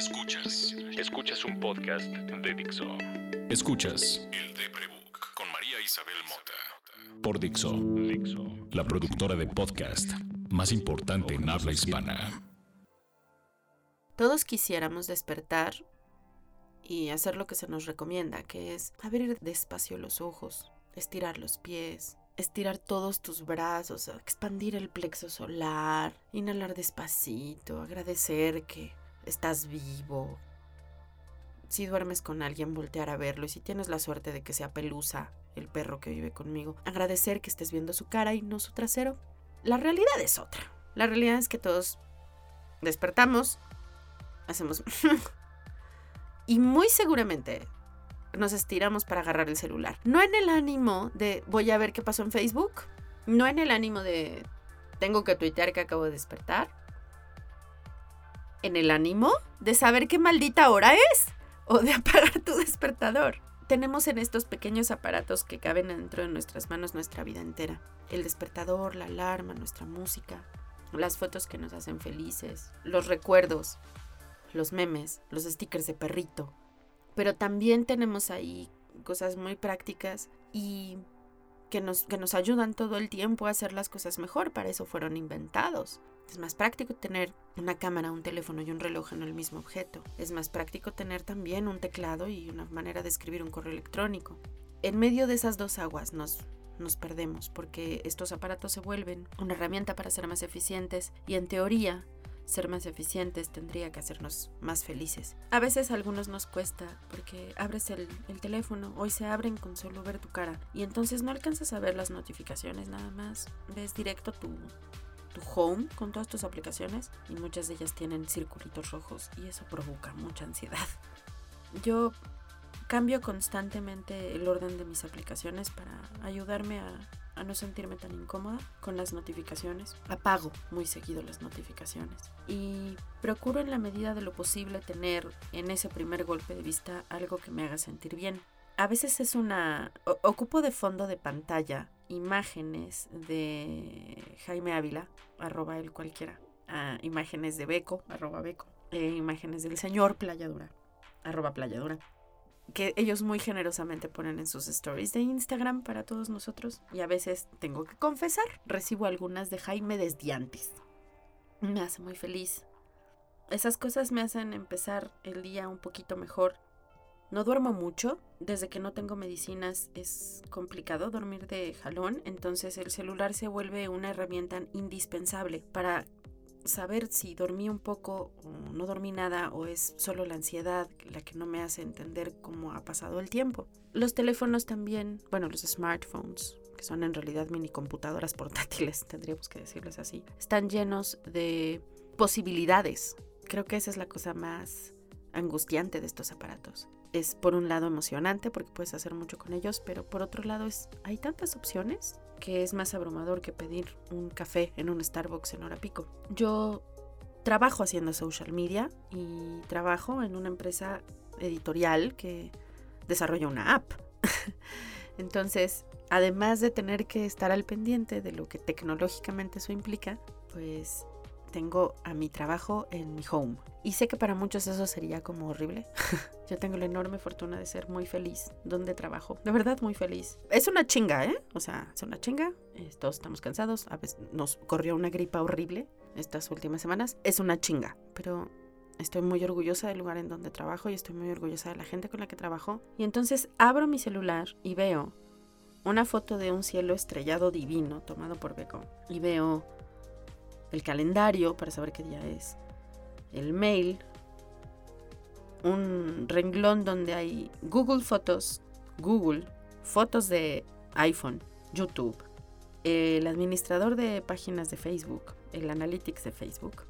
Escuchas. Escuchas un podcast de Dixo. Escuchas El de Prebook con María Isabel Mota. Por Dixo. Dixo. La productora de podcast más importante en habla hispana. Todos quisiéramos despertar y hacer lo que se nos recomienda, que es abrir despacio los ojos, estirar los pies, estirar todos tus brazos, expandir el plexo solar, inhalar despacito, agradecer que estás vivo. Si duermes con alguien, voltear a verlo y si tienes la suerte de que sea Pelusa, el perro que vive conmigo, agradecer que estés viendo su cara y no su trasero. La realidad es otra. La realidad es que todos despertamos, hacemos... y muy seguramente nos estiramos para agarrar el celular. No en el ánimo de voy a ver qué pasó en Facebook. No en el ánimo de tengo que tuitear que acabo de despertar. En el ánimo de saber qué maldita hora es o de apagar tu despertador. Tenemos en estos pequeños aparatos que caben dentro de nuestras manos nuestra vida entera. El despertador, la alarma, nuestra música, las fotos que nos hacen felices, los recuerdos, los memes, los stickers de perrito, pero también tenemos ahí cosas muy prácticas y que nos, que nos ayudan todo el tiempo a hacer las cosas mejor. Para eso fueron inventados. Es más práctico tener una cámara, un teléfono y un reloj en el mismo objeto. Es más práctico tener también un teclado y una manera de escribir un correo electrónico. En medio de esas dos aguas nos, nos perdemos porque estos aparatos se vuelven una herramienta para ser más eficientes y en teoría ser más eficientes tendría que hacernos más felices. A veces a algunos nos cuesta porque abres el, teléfono, hoy se abren con solo ver tu cara y entonces no alcanzas a ver las notificaciones nada más, ves directo tu, tu home con todas tus aplicaciones y muchas de ellas tienen circulitos rojos y eso provoca mucha ansiedad. Yo cambio constantemente el orden de mis aplicaciones para ayudarme a a no sentirme tan incómoda con las notificaciones. Apago muy seguido las notificaciones y procuro en la medida de lo posible tener en ese primer golpe de vista algo que me haga sentir bien. A veces es una... ocupo de fondo de pantalla imágenes de Jaime Ávila, arroba el cualquiera, imágenes de Beco, arroba Beco, e imágenes del señor Playadura, arroba Playadura que ellos muy generosamente ponen en sus stories de Instagram para todos nosotros. Y a veces tengo que confesar, recibo algunas de Jaime desde antes. Me hace muy feliz. Esas cosas me hacen empezar el día un poquito mejor. No duermo mucho, desde que no tengo medicinas es complicado dormir de jalón, entonces el celular se vuelve una herramienta indispensable para saber si dormí un poco o no dormí nada o es solo la ansiedad la que no me hace entender cómo ha pasado el tiempo. Los teléfonos también, bueno, los smartphones, que son en realidad mini computadoras portátiles, tendríamos que decirles así, están llenos de posibilidades. Creo que esa es la cosa más angustiante de estos aparatos. Es por un lado emocionante porque puedes hacer mucho con ellos, pero por otro lado es hay tantas opciones que es más abrumador que pedir un café en un Starbucks en hora pico. Yo trabajo haciendo social media y trabajo en una empresa editorial que desarrolla una app. Entonces, además de tener que estar al pendiente de lo que tecnológicamente eso implica, pues tengo a mi trabajo en mi home. Y sé que para muchos eso sería como horrible. Yo tengo la enorme fortuna de ser muy feliz donde trabajo. De verdad muy feliz. Es una chinga, ¿eh? O sea, es una chinga. Todos estamos cansados. A veces nos corrió una gripa horrible estas últimas semanas. Es una chinga. Pero estoy muy orgullosa del lugar en donde trabajo y estoy muy orgullosa de la gente con la que trabajo. Y entonces abro mi celular y veo una foto de un cielo estrellado divino tomado por Beco. Y veo el calendario para saber qué día es, el mail, un renglón donde hay Google Fotos, Google, fotos de iPhone, YouTube, el administrador de páginas de Facebook, el Analytics de Facebook,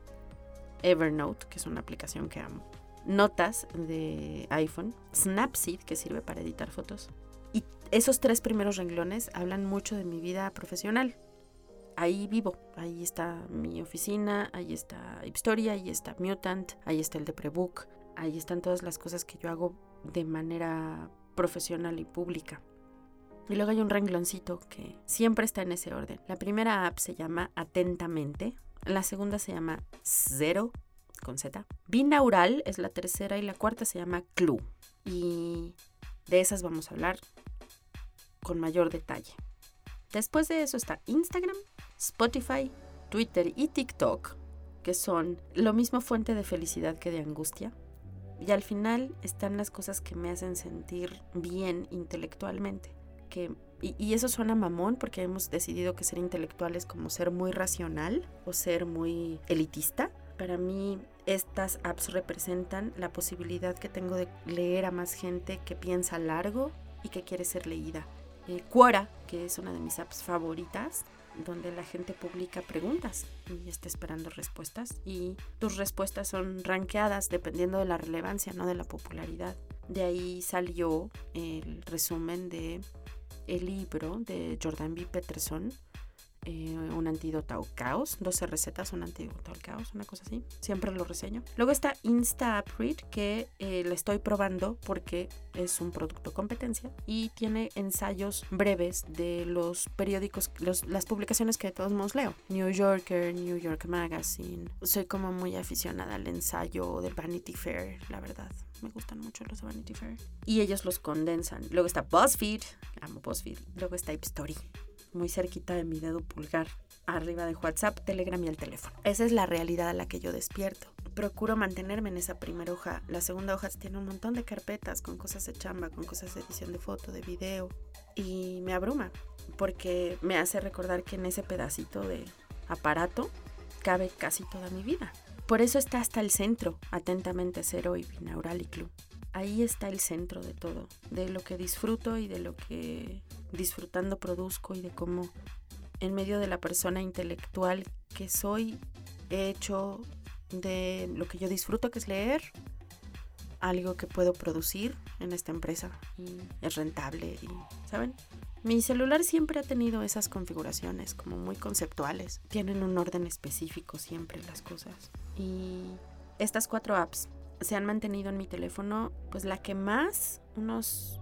Evernote, que es una aplicación que amo, notas de iPhone, Snapseed, que sirve para editar fotos. Y esos tres primeros renglones hablan mucho de mi vida profesional ahí vivo. Ahí está mi oficina, ahí está Historia, ahí está Mutant, ahí está el de Prebook, ahí están todas las cosas que yo hago de manera profesional y pública. Y luego hay un rengloncito que siempre está en ese orden. La primera app se llama Atentamente, la segunda se llama Zero con Z. Binaural es la tercera y la cuarta se llama Clue. Y de esas vamos a hablar con mayor detalle. Después de eso está Instagram, Spotify, Twitter y TikTok, que son lo mismo fuente de felicidad que de angustia. Y al final están las cosas que me hacen sentir bien intelectualmente. Que, y, y, eso suena mamón porque hemos decidido que ser intelectual es como ser muy racional o ser muy elitista. Para mí estas apps representan la posibilidad que tengo de leer a más gente que piensa largo y que quiere ser leída. Eh, Quora, que es una de mis apps favoritas, donde la gente publica preguntas y está esperando respuestas y tus respuestas son rankeadas dependiendo de la relevancia, no de la popularidad. De ahí salió el resumen de el libro de Jordan B. Peterson, eh, un antídoto al caos, 12 recetas, un antídoto al caos, una cosa así. Siempre lo reseño. Luego está Insta Read, que eh, le estoy probando porque es un producto competencia y tiene ensayos breves de los periódicos, las publicaciones que de todos modos leo. New Yorker, New York Magazine. Soy como muy aficionada al ensayo del Vanity Fair, la verdad. Me gustan mucho los de Vanity Fair. Y ellos los condensan. Luego está BuzzFeed, amo BuzzFeed. Luego está Story muy cerquita de mi dedo pulgar, arriba de WhatsApp, Telegram y el teléfono. Esa es la realidad a la que yo despierto. Procuro mantenerme en esa primera hoja. La segunda hoja tiene un montón de carpetas con cosas de chamba, con cosas de edición de foto, de video. Y me abruma porque me hace recordar que en ese pedacito de aparato cabe casi toda mi vida. Por eso está hasta el centro, atentamente cero y binaural y club ahí está el centro de todo, de lo que disfruto y de lo que disfrutando produzco y de cómo en medio de la persona intelectual que soy he hecho de lo que yo disfruto que es leer algo que puedo producir en esta empresa y es rentable saben mi celular siempre ha tenido esas configuraciones como muy conceptuales tienen un orden específico siempre las cosas. Y estas cuatro apps se han mantenido en mi teléfono, pues la que más, unos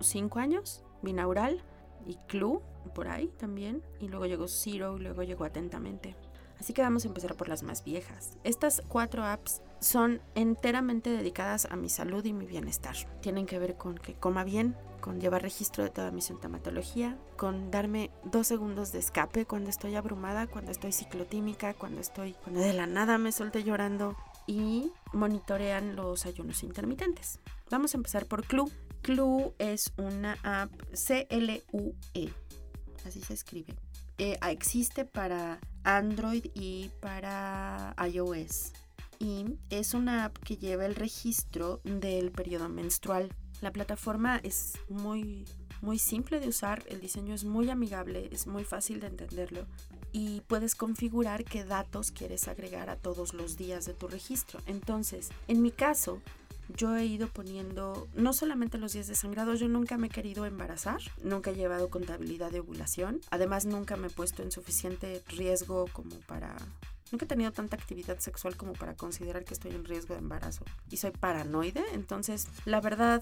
5 años, binaural y Clue, por ahí también, y luego llegó Zero, y luego llegó Atentamente. Así que vamos a empezar por las más viejas. Estas cuatro apps son enteramente dedicadas a mi salud y mi bienestar. Tienen que ver con que coma bien, con llevar registro de toda mi sintomatología, con darme dos segundos de escape cuando estoy abrumada, cuando estoy ciclotímica, cuando estoy, cuando de la nada me solté llorando, y monitorean los ayunos intermitentes. Vamos a empezar por Clue. Clue es una app C-L-U-E, así se escribe. Eh, existe para Android y para iOS. Y es una app que lleva el registro del periodo menstrual. La plataforma es muy, muy simple de usar, el diseño es muy amigable, es muy fácil de entenderlo y puedes configurar qué datos quieres agregar a todos los días de tu registro. Entonces, en mi caso, yo he ido poniendo no solamente los días de sangrado, yo nunca me he querido embarazar, nunca he llevado contabilidad de ovulación, además nunca me he puesto en suficiente riesgo como para... Nunca he tenido tanta actividad sexual como para considerar que estoy en riesgo de embarazo. Y soy paranoide, entonces la verdad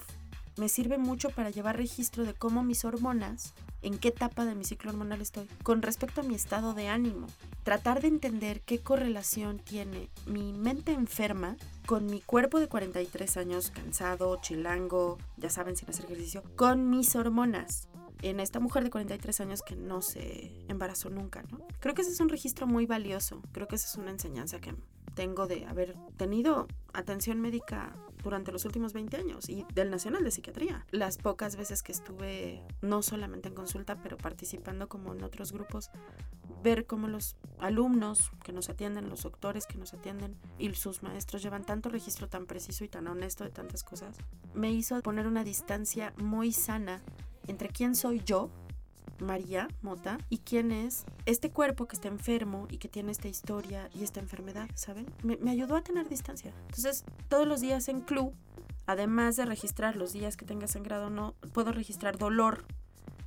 me sirve mucho para llevar registro de cómo mis hormonas, en qué etapa de mi ciclo hormonal estoy, con respecto a mi estado de ánimo. Tratar de entender qué correlación tiene mi mente enferma con mi cuerpo de 43 años, cansado, chilango, ya saben, sin hacer ejercicio, con mis hormonas en esta mujer de 43 años que no se embarazó nunca, ¿no? Creo que ese es un registro muy valioso, creo que esa es una enseñanza que tengo de haber tenido atención médica durante los últimos 20 años y del Nacional de Psiquiatría. Las pocas veces que estuve, no solamente en consulta, pero participando como en otros grupos, ver cómo los alumnos que nos atienden, los doctores que nos atienden y sus maestros llevan tanto registro tan preciso y tan honesto de tantas cosas, me hizo poner una distancia muy sana entre quién soy yo María Mota y quién es este cuerpo que está enfermo y que tiene esta historia y esta enfermedad, ¿saben? Me, ayudó a tener distancia. Entonces, todos los días en Club, además de registrar los días que tenga sangrado, no puedo registrar dolor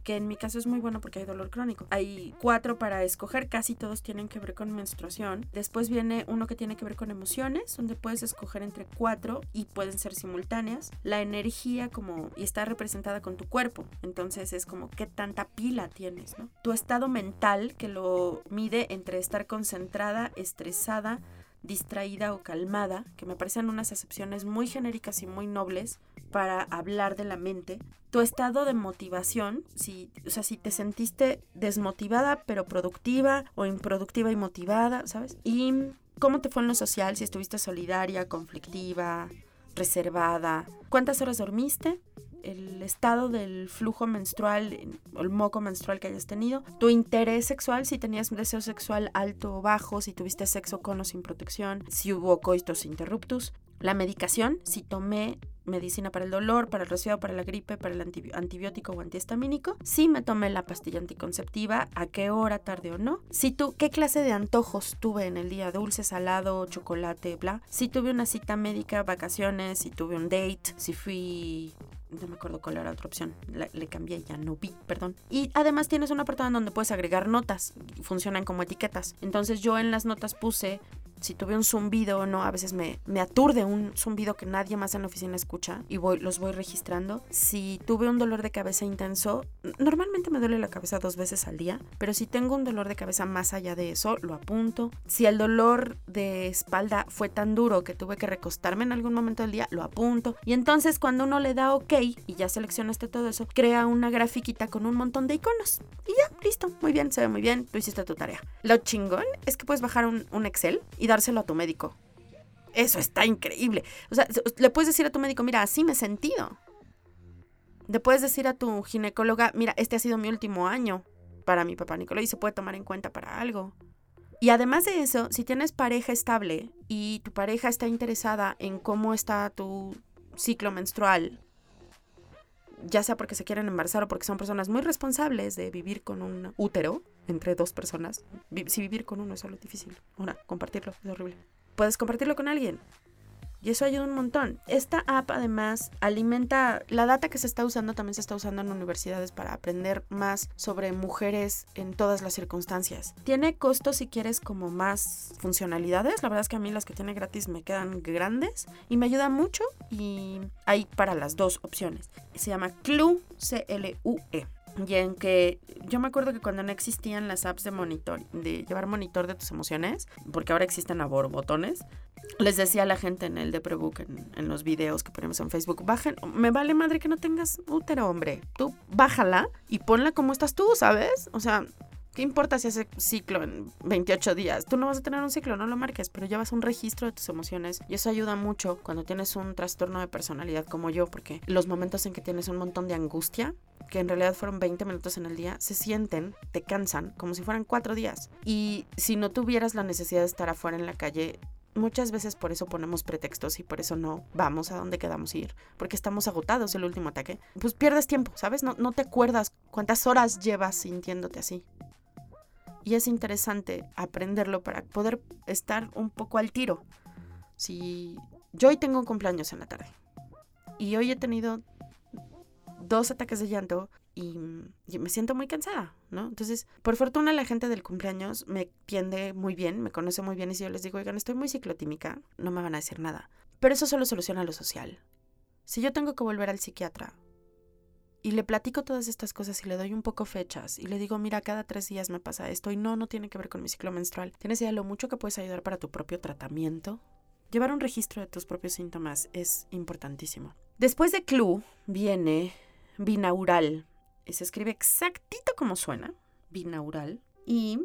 que en mi caso es muy bueno porque hay dolor crónico. Hay cuatro para escoger, casi todos tienen que ver con menstruación. Después viene uno que tiene que ver con emociones, donde puedes escoger entre cuatro y pueden ser simultáneas. La energía como y está representada con tu cuerpo, entonces es como qué tanta pila tienes, ¿no? Tu estado mental que lo mide entre estar concentrada, estresada, distraída o calmada, que me parecen unas acepciones muy genéricas y muy nobles para hablar de la mente. Tu estado de motivación, si, o sea, si te sentiste desmotivada pero productiva o improductiva y motivada, ¿sabes? Y cómo te fue en lo social, si estuviste solidaria, conflictiva, reservada, cuántas horas dormiste, el estado del flujo menstrual el moco menstrual que hayas tenido, tu interés sexual, si tenías un deseo sexual alto o bajo, si tuviste sexo con o sin protección, si hubo coitos interruptus, la medicación, si tomé medicina para el dolor, para el resfriado, para la gripe, para el antibiótico o antihistamínico. Si me tomé la pastilla anticonceptiva, a qué hora, tarde o no. Si tú, qué clase de antojos tuve en el día, dulce, salado, chocolate, bla. Si tuve una cita médica, vacaciones, si tuve un date, si fui no me acuerdo cuál era otra opción, le cambié, ya no vi, perdón. Y además tienes un apartado en donde puedes agregar notas, funcionan como etiquetas. Entonces yo en las notas puse si tuve un zumbido o no, a veces me, me aturde un zumbido que nadie más en la oficina escucha y voy, los voy registrando. Si tuve un dolor de cabeza intenso, normalmente me duele la cabeza dos veces al día, pero si tengo un dolor de cabeza más allá de eso, lo apunto. Si el dolor de espalda fue tan duro que tuve que recostarme en algún momento del día, lo apunto. Y entonces cuando uno le da OK y ya seleccionaste todo eso, crea una grafiquita con un montón de iconos. Y ya, listo, muy bien, se ve muy bien, tú hiciste tu tarea. Lo chingón es que puedes bajar un, un Excel y dárselo a tu médico. Eso está increíble. O sea, le puedes decir a tu médico, mira, así me he sentido. Le puedes decir a tu ginecóloga, mira, este ha sido mi último año para mi papá Nicolás y se puede tomar en cuenta para algo. Y además de eso, si tienes pareja estable y tu pareja está interesada en cómo está tu ciclo menstrual, ya sea porque se quieren embarazar o porque son personas muy responsables de vivir con un útero, entre dos personas. Si vivir con uno es algo difícil. Una, compartirlo es horrible. Puedes compartirlo con alguien. Y eso ayuda un montón. Esta app además alimenta la data que se está usando, también se está usando en universidades para aprender más sobre mujeres en todas las circunstancias. Tiene costos si quieres como más funcionalidades. La verdad es que a mí las que tiene gratis me quedan grandes y me ayuda mucho y hay para las dos opciones. Se llama CLUE, C-L-U-E y en que yo me acuerdo que cuando no existían las apps de monitor, de llevar monitor de tus emociones, porque ahora existen a botones, les decía a la gente en el de Prebook, en, los videos que ponemos en Facebook, bajen, me vale madre que no tengas útero, hombre, tú bájala y ponla como estás tú, ¿sabes? O sea, ¿Qué importa si hace ciclo en 28 días? Tú no vas a tener un ciclo, no lo marques, pero llevas un registro de tus emociones y eso ayuda mucho cuando tienes un trastorno de personalidad como yo, porque los momentos en que tienes un montón de angustia, que en realidad fueron 20 minutos en el día, se sienten, te cansan, como si fueran cuatro días. Y si no tuvieras la necesidad de estar afuera en la calle, muchas veces por eso ponemos pretextos y por eso no vamos a donde quedamos ir, porque estamos agotados el último ataque. Pues pierdes tiempo, ¿sabes? No, no te acuerdas cuántas horas llevas sintiéndote así y es interesante aprenderlo para poder estar un poco al tiro. Si yo hoy tengo un cumpleaños en la tarde y hoy he tenido dos ataques de llanto y, me siento muy cansada, Entonces, por fortuna la gente del cumpleaños me tiende muy bien, me conoce muy bien y si yo les digo, oigan, estoy muy ciclotímica, no me van a decir nada. Pero eso solo soluciona lo social. Si yo tengo que volver al psiquiatra y le platico todas estas cosas y le doy un poco fechas y le digo, mira, cada tres días me pasa esto y no, no tiene que ver con mi ciclo menstrual. ¿Tienes idea de lo mucho que puedes ayudar para tu propio tratamiento? Llevar un registro de tus propios síntomas es importantísimo. Después de CLU viene binaural. Se escribe exactito como suena, binaural. Y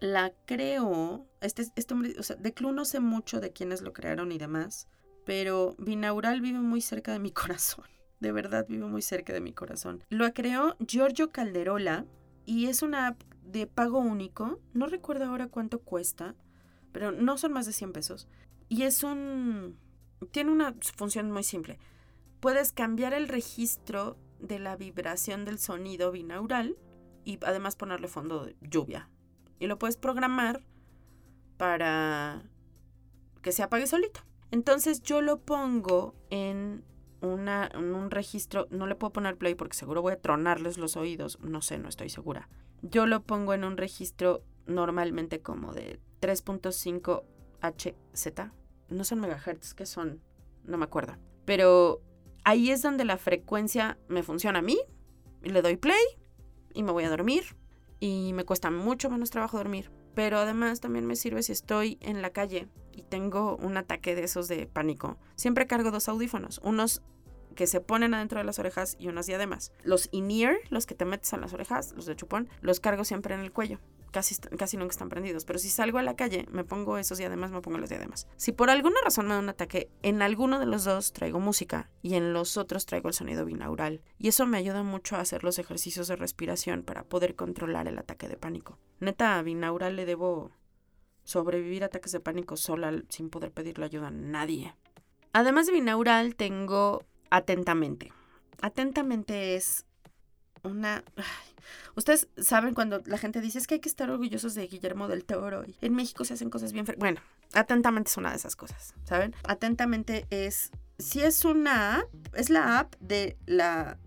la creo, este, este hombre, o sea, de CLU no sé mucho de quiénes lo crearon y demás, pero binaural vive muy cerca de mi corazón de verdad vive muy cerca de mi corazón. Lo creó Giorgio Calderola y es una app de pago único. No recuerdo ahora cuánto cuesta, pero no son más de 100 pesos. Y es un... Tiene una función muy simple. Puedes cambiar el registro de la vibración del sonido binaural y además ponerle fondo de lluvia. Y lo puedes programar para que se apague solito. Entonces yo lo pongo en una, un registro, no le puedo poner play porque seguro voy a tronarles los oídos, no sé, no estoy segura. Yo lo pongo en un registro normalmente como de 3.5 HZ, no son megahertz, que son, no me acuerdo. Pero ahí es donde la frecuencia me funciona a mí, le doy play y me voy a dormir y me cuesta mucho menos trabajo dormir. Pero además también me sirve si estoy en la calle y tengo un ataque de esos de pánico, siempre cargo dos audífonos, unos que se ponen adentro de las orejas y unas diademas. Los in-ear, los que te metes a las orejas, los de chupón, los cargo siempre en el cuello. Casi, casi nunca están prendidos, pero si salgo a la calle me pongo esos diademas, me pongo las diademas. Si por alguna razón me da un ataque, en alguno de los dos traigo música y en los otros traigo el sonido binaural. Y eso me ayuda mucho a hacer los ejercicios de respiración para poder controlar el ataque de pánico. Neta, a binaural le debo sobrevivir a ataques de pánico sola sin poder pedirle ayuda a nadie. Además de binaural, tengo atentamente. Atentamente es una... Ustedes saben cuando la gente dice es que hay que estar orgullosos de Guillermo del Toro. Y en México se hacen cosas bien... Bueno, atentamente es una de esas cosas, ¿saben? Atentamente es... Si es una app, es la app de la...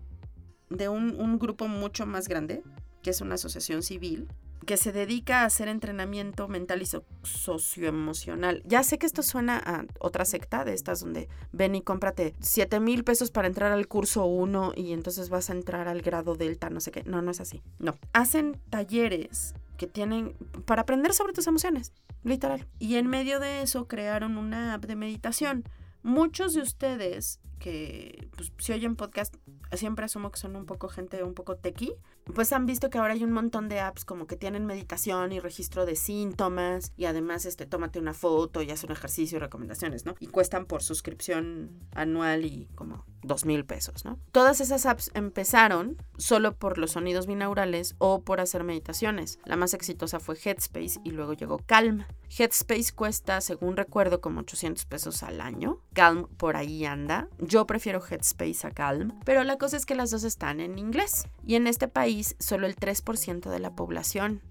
de un, un grupo mucho más grande, que es una asociación civil, que se dedica a hacer entrenamiento mental y socioemocional. Ya sé que esto suena a otra secta de estas donde ven y cómprate 7 mil pesos para entrar al curso 1 y entonces vas a entrar al grado delta, no sé qué. No, no es así. No. Hacen talleres que tienen para aprender sobre tus emociones, literal. Y en medio de eso crearon una app de meditación. Muchos de ustedes que pues, si oyen podcast, siempre asumo que son un poco gente un poco tequi, pues han visto que ahora hay un montón de apps como que tienen meditación y registro de síntomas y además este tómate una foto y haz un ejercicio y recomendaciones, ¿no? Y cuestan por suscripción anual y como dos mil pesos, ¿no? Todas esas apps empezaron solo por los sonidos binaurales o por hacer meditaciones. La más exitosa fue Headspace y luego llegó Calm. Headspace cuesta, según recuerdo, como 800 pesos al año. Calm por ahí anda. Yo prefiero Headspace a Calm, pero la cosa es que las dos están en inglés. Y en este país solo el 3% de la población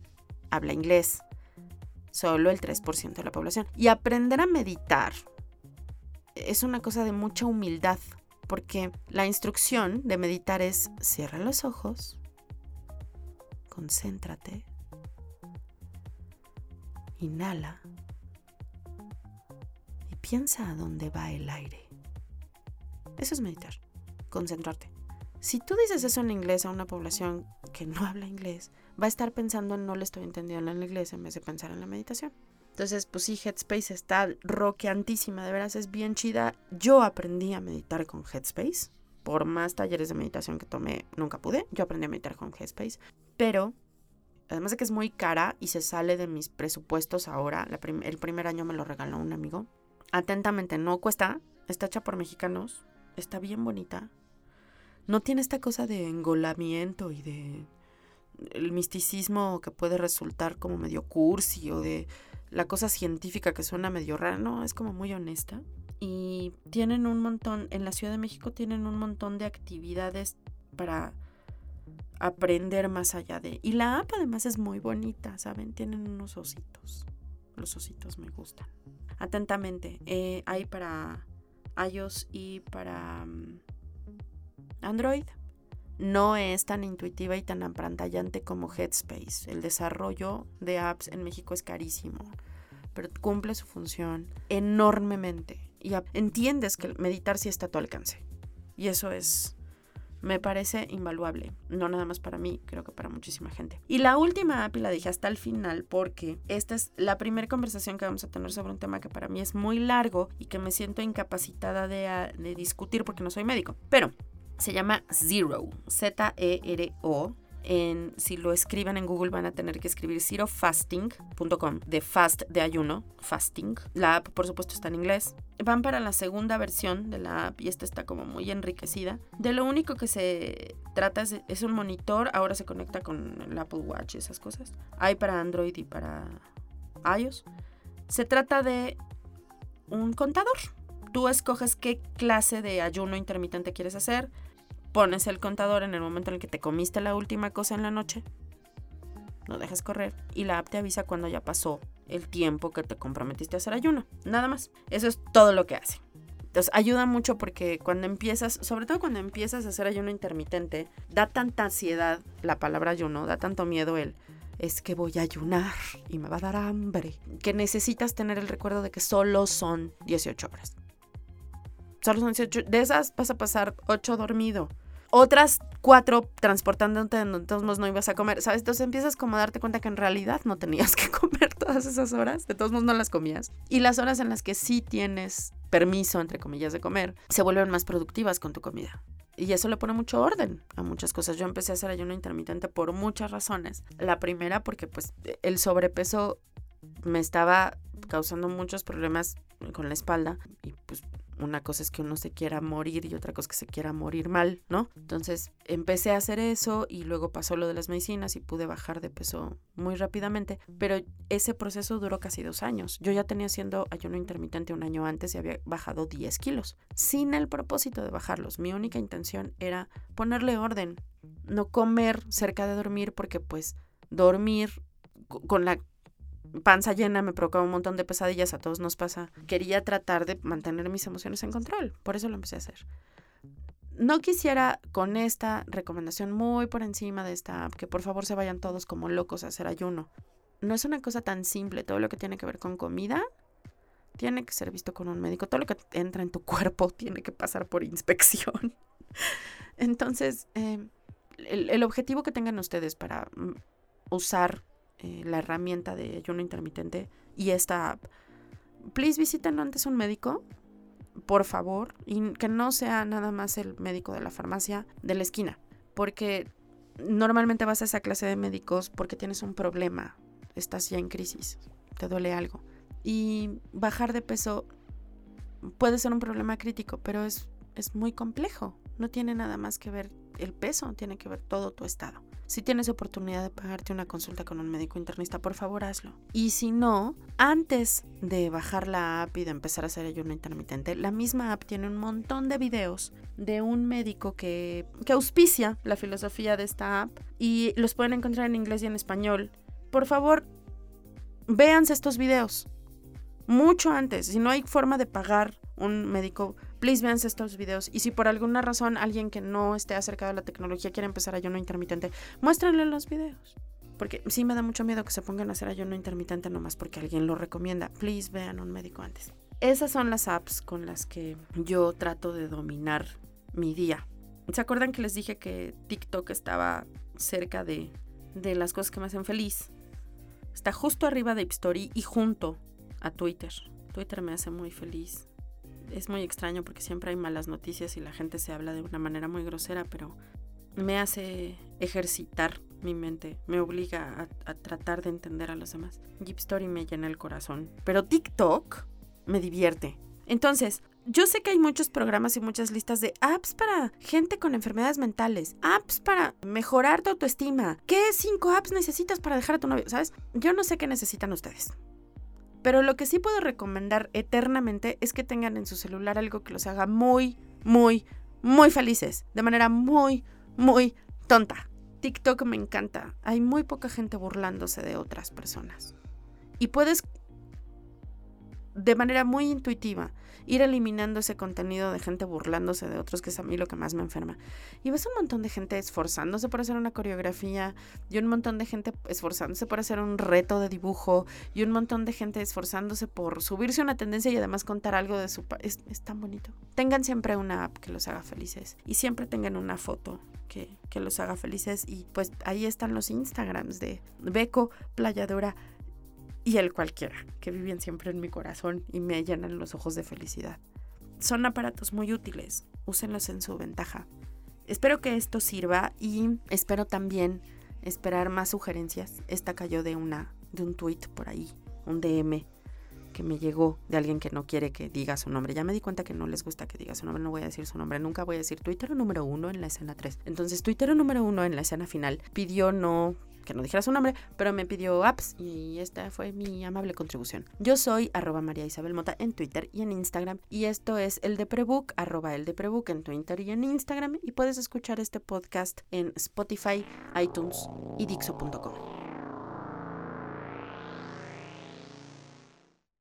habla inglés. Solo el 3% de la población. Y aprender a meditar es una cosa de mucha humildad, porque la instrucción de meditar es cierra los ojos, concéntrate, inhala y piensa a dónde va el aire. Eso es meditar, concentrarte. Si tú dices eso en inglés a una población que no habla inglés, va a estar pensando en no le estoy entendiendo en inglés en vez de pensar en la meditación. Entonces, pues sí, Headspace está roqueantísima, de veras es bien chida. Yo aprendí a meditar con Headspace. Por más talleres de meditación que tomé, nunca pude. Yo aprendí a meditar con Headspace. Pero, además de que es muy cara y se sale de mis presupuestos ahora, el primer año me lo regaló un amigo. Atentamente, no cuesta. Está hecha por mexicanos está bien bonita. No tiene esta cosa de engolamiento y de el misticismo que puede resultar como medio cursi o de la cosa científica que suena medio rara, no, es como muy honesta. Y tienen un montón, en la Ciudad de México tienen un montón de actividades para aprender más allá de... Y la app además es muy bonita, ¿saben? Tienen unos ositos. Los ositos me gustan. Atentamente, eh, hay para iOS y para mm, Android. No es tan intuitiva y tan apantallante como Headspace. El desarrollo de apps en México es carísimo, pero cumple su función enormemente. Y entiendes que meditar sí está a tu alcance. Y eso es me parece invaluable. No nada más para mí, creo que para muchísima gente. Y la última app, y la dije hasta el final, porque esta es la primera conversación que vamos a tener sobre un tema que para mí es muy largo y que me siento incapacitada de, de discutir porque no soy médico. Pero se llama Zero, Z-E-R-O en, si lo escriben en Google van a tener que escribir zerofasting.com, de fast de ayuno, fasting. La app por supuesto está en inglés. Van para la segunda versión de la app y esta está como muy enriquecida. De lo único que se trata es, es un monitor, ahora se conecta con el Apple Watch y esas cosas. Hay para Android y para iOS. Se trata de un contador. Tú escoges qué clase de ayuno intermitente quieres hacer pones el contador en el momento en el que te comiste la última cosa en la noche, no dejas correr y la app te avisa cuando ya pasó el tiempo que te comprometiste a hacer ayuno. Nada más. Eso es todo lo que hace. Entonces ayuda mucho porque cuando empiezas, sobre todo cuando empiezas a hacer ayuno intermitente, da tanta ansiedad la palabra ayuno, da tanto miedo el es que voy a ayunar y me va a dar hambre, que necesitas tener el recuerdo de que solo son 18 horas. Solo son 18, de esas vas a pasar 8 dormido otras cuatro transportándote en todos modos no ibas a comer, ¿sabes? Entonces empiezas como a darte cuenta que en realidad no tenías que comer todas esas horas, de todos modos no las comías. Y las horas en las que sí tienes permiso, entre comillas, de comer, se vuelven más productivas con tu comida. Y eso le pone mucho orden a muchas cosas. Yo empecé a hacer ayuno intermitente por muchas razones. La primera porque pues el sobrepeso me estaba causando muchos problemas con la espalda y pues una cosa es que uno se quiera morir y otra cosa es que se quiera morir mal, ¿no? Entonces empecé a hacer eso y luego pasó lo de las medicinas y pude bajar de peso muy rápidamente, pero ese proceso duró casi dos años. Yo ya tenía haciendo ayuno intermitente un año antes y había bajado 10 kilos, sin el propósito de bajarlos. Mi única intención era ponerle orden, no comer cerca de dormir porque pues dormir con la panza llena, me provocaba un montón de pesadillas, a todos nos pasa. Quería tratar de mantener mis emociones en control, por eso lo empecé a hacer. No quisiera con esta recomendación muy por encima de esta que por favor se vayan todos como locos a hacer ayuno. No es una cosa tan simple, todo lo que tiene que ver con comida tiene que ser visto con un médico, todo lo que entra en tu cuerpo tiene que pasar por inspección. Entonces, eh, el, el objetivo que tengan ustedes para mm, usar eh, la herramienta de ayuno intermitente y esta app, please visiten antes un médico, por favor, y que no sea nada más el médico de la farmacia de la esquina, porque normalmente vas a esa clase de médicos porque tienes un problema, estás ya en crisis, te duele algo. Y bajar de peso puede ser un problema crítico, pero es, es muy complejo. No tiene nada más que ver el peso, tiene que ver todo tu estado. Si tienes oportunidad de pagarte una consulta con un médico internista, por favor hazlo. Y si no, antes de bajar la app y de empezar a hacer ayuno intermitente, la misma app tiene un montón de videos de un médico que, que auspicia la filosofía de esta app y los pueden encontrar en inglés y en español. Por favor, véanse estos videos. Mucho antes, si no hay forma de pagar un médico, please vean estos videos. Y si por alguna razón alguien que no esté acercado a la tecnología quiere empezar ayuno intermitente, muéstrenle los videos. Porque sí me da mucho miedo que se pongan a hacer ayuno intermitente nomás porque alguien lo recomienda. Please vean un médico antes. Esas son las apps con las que yo trato de dominar mi día. ¿Se acuerdan que les dije que TikTok estaba cerca de, de las cosas que me hacen feliz? Está justo arriba de Story y junto a Twitter. Twitter me hace muy feliz es muy extraño porque siempre hay malas noticias y la gente se habla de una manera muy grosera, pero me hace ejercitar mi mente, me obliga a, tratar de entender a los demás. Jeep Story me llena el corazón, pero TikTok me divierte. Entonces, yo sé que hay muchos programas y muchas listas de apps para gente con enfermedades mentales, apps para mejorar tu autoestima. ¿Qué cinco apps necesitas para dejar a tu novio? ¿Sabes? Yo no sé qué necesitan ustedes. Pero lo que sí puedo recomendar eternamente es que tengan en su celular algo que los haga muy, muy, muy felices. De manera muy, muy tonta. TikTok me encanta. Hay muy poca gente burlándose de otras personas. Y puedes, de manera muy intuitiva, ir eliminando ese contenido de gente burlándose de otros, que es a mí lo que más me enferma. Y ves un montón de gente esforzándose por hacer una coreografía, y un montón de gente esforzándose por hacer un reto de dibujo, y un montón de gente esforzándose por subirse una tendencia y además contar algo de su... Es, es tan bonito. Tengan siempre una app que los haga felices y siempre tengan una foto que, que los haga felices y pues ahí están los Instagrams de Beco Playadora y el cualquiera, que viven siempre en mi corazón y me llenan los ojos de felicidad. Son aparatos muy útiles, úsenlos en su ventaja. Espero que esto sirva y espero también esperar más sugerencias. Esta cayó de una de un tweet por ahí, un DM que me llegó de alguien que no quiere que diga su nombre. Ya me di cuenta que no les gusta que diga su nombre, no voy a decir su nombre, nunca voy a decir Twitter número uno en la escena 3. Entonces Twitter número uno en la escena final pidió no que no dijera su nombre, pero me pidió apps y esta fue mi amable contribución. Yo soy arroba María Isabel Mota en Twitter y en Instagram y esto es el de Prebook, arroba el de Prebook en Twitter y en Instagram y puedes escuchar este podcast en Spotify, iTunes y Dixo.com.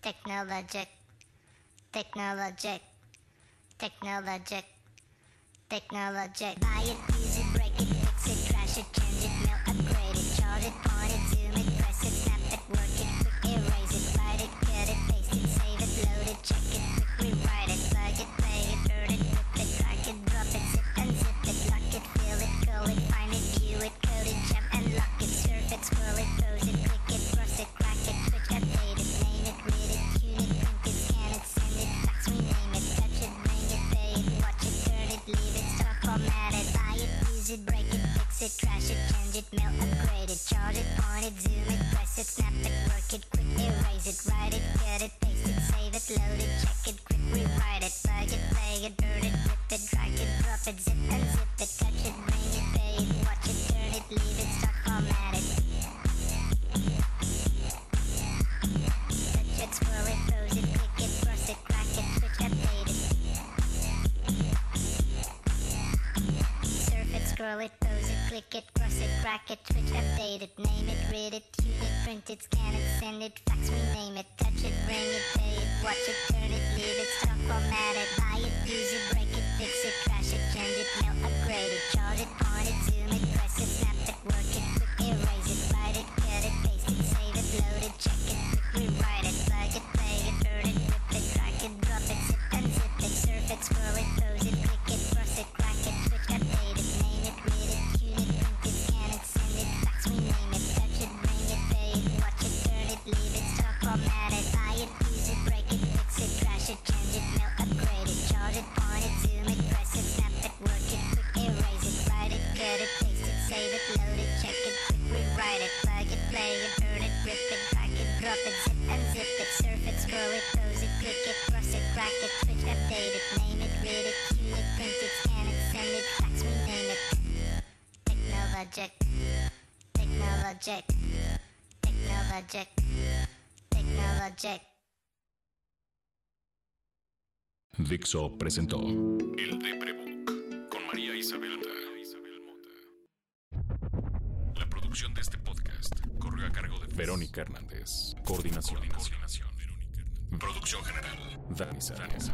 Technologic, technologic, technologic, technologic. Buy it, use it. it's can extended Dixo presentó El Deprebook con María Isabel Mota. La producción de este podcast corrió a cargo de Verónica Hernández. Coordinación. Coordinación. Coordinación. Verónica Hernández. Producción general. Dani Sánchez.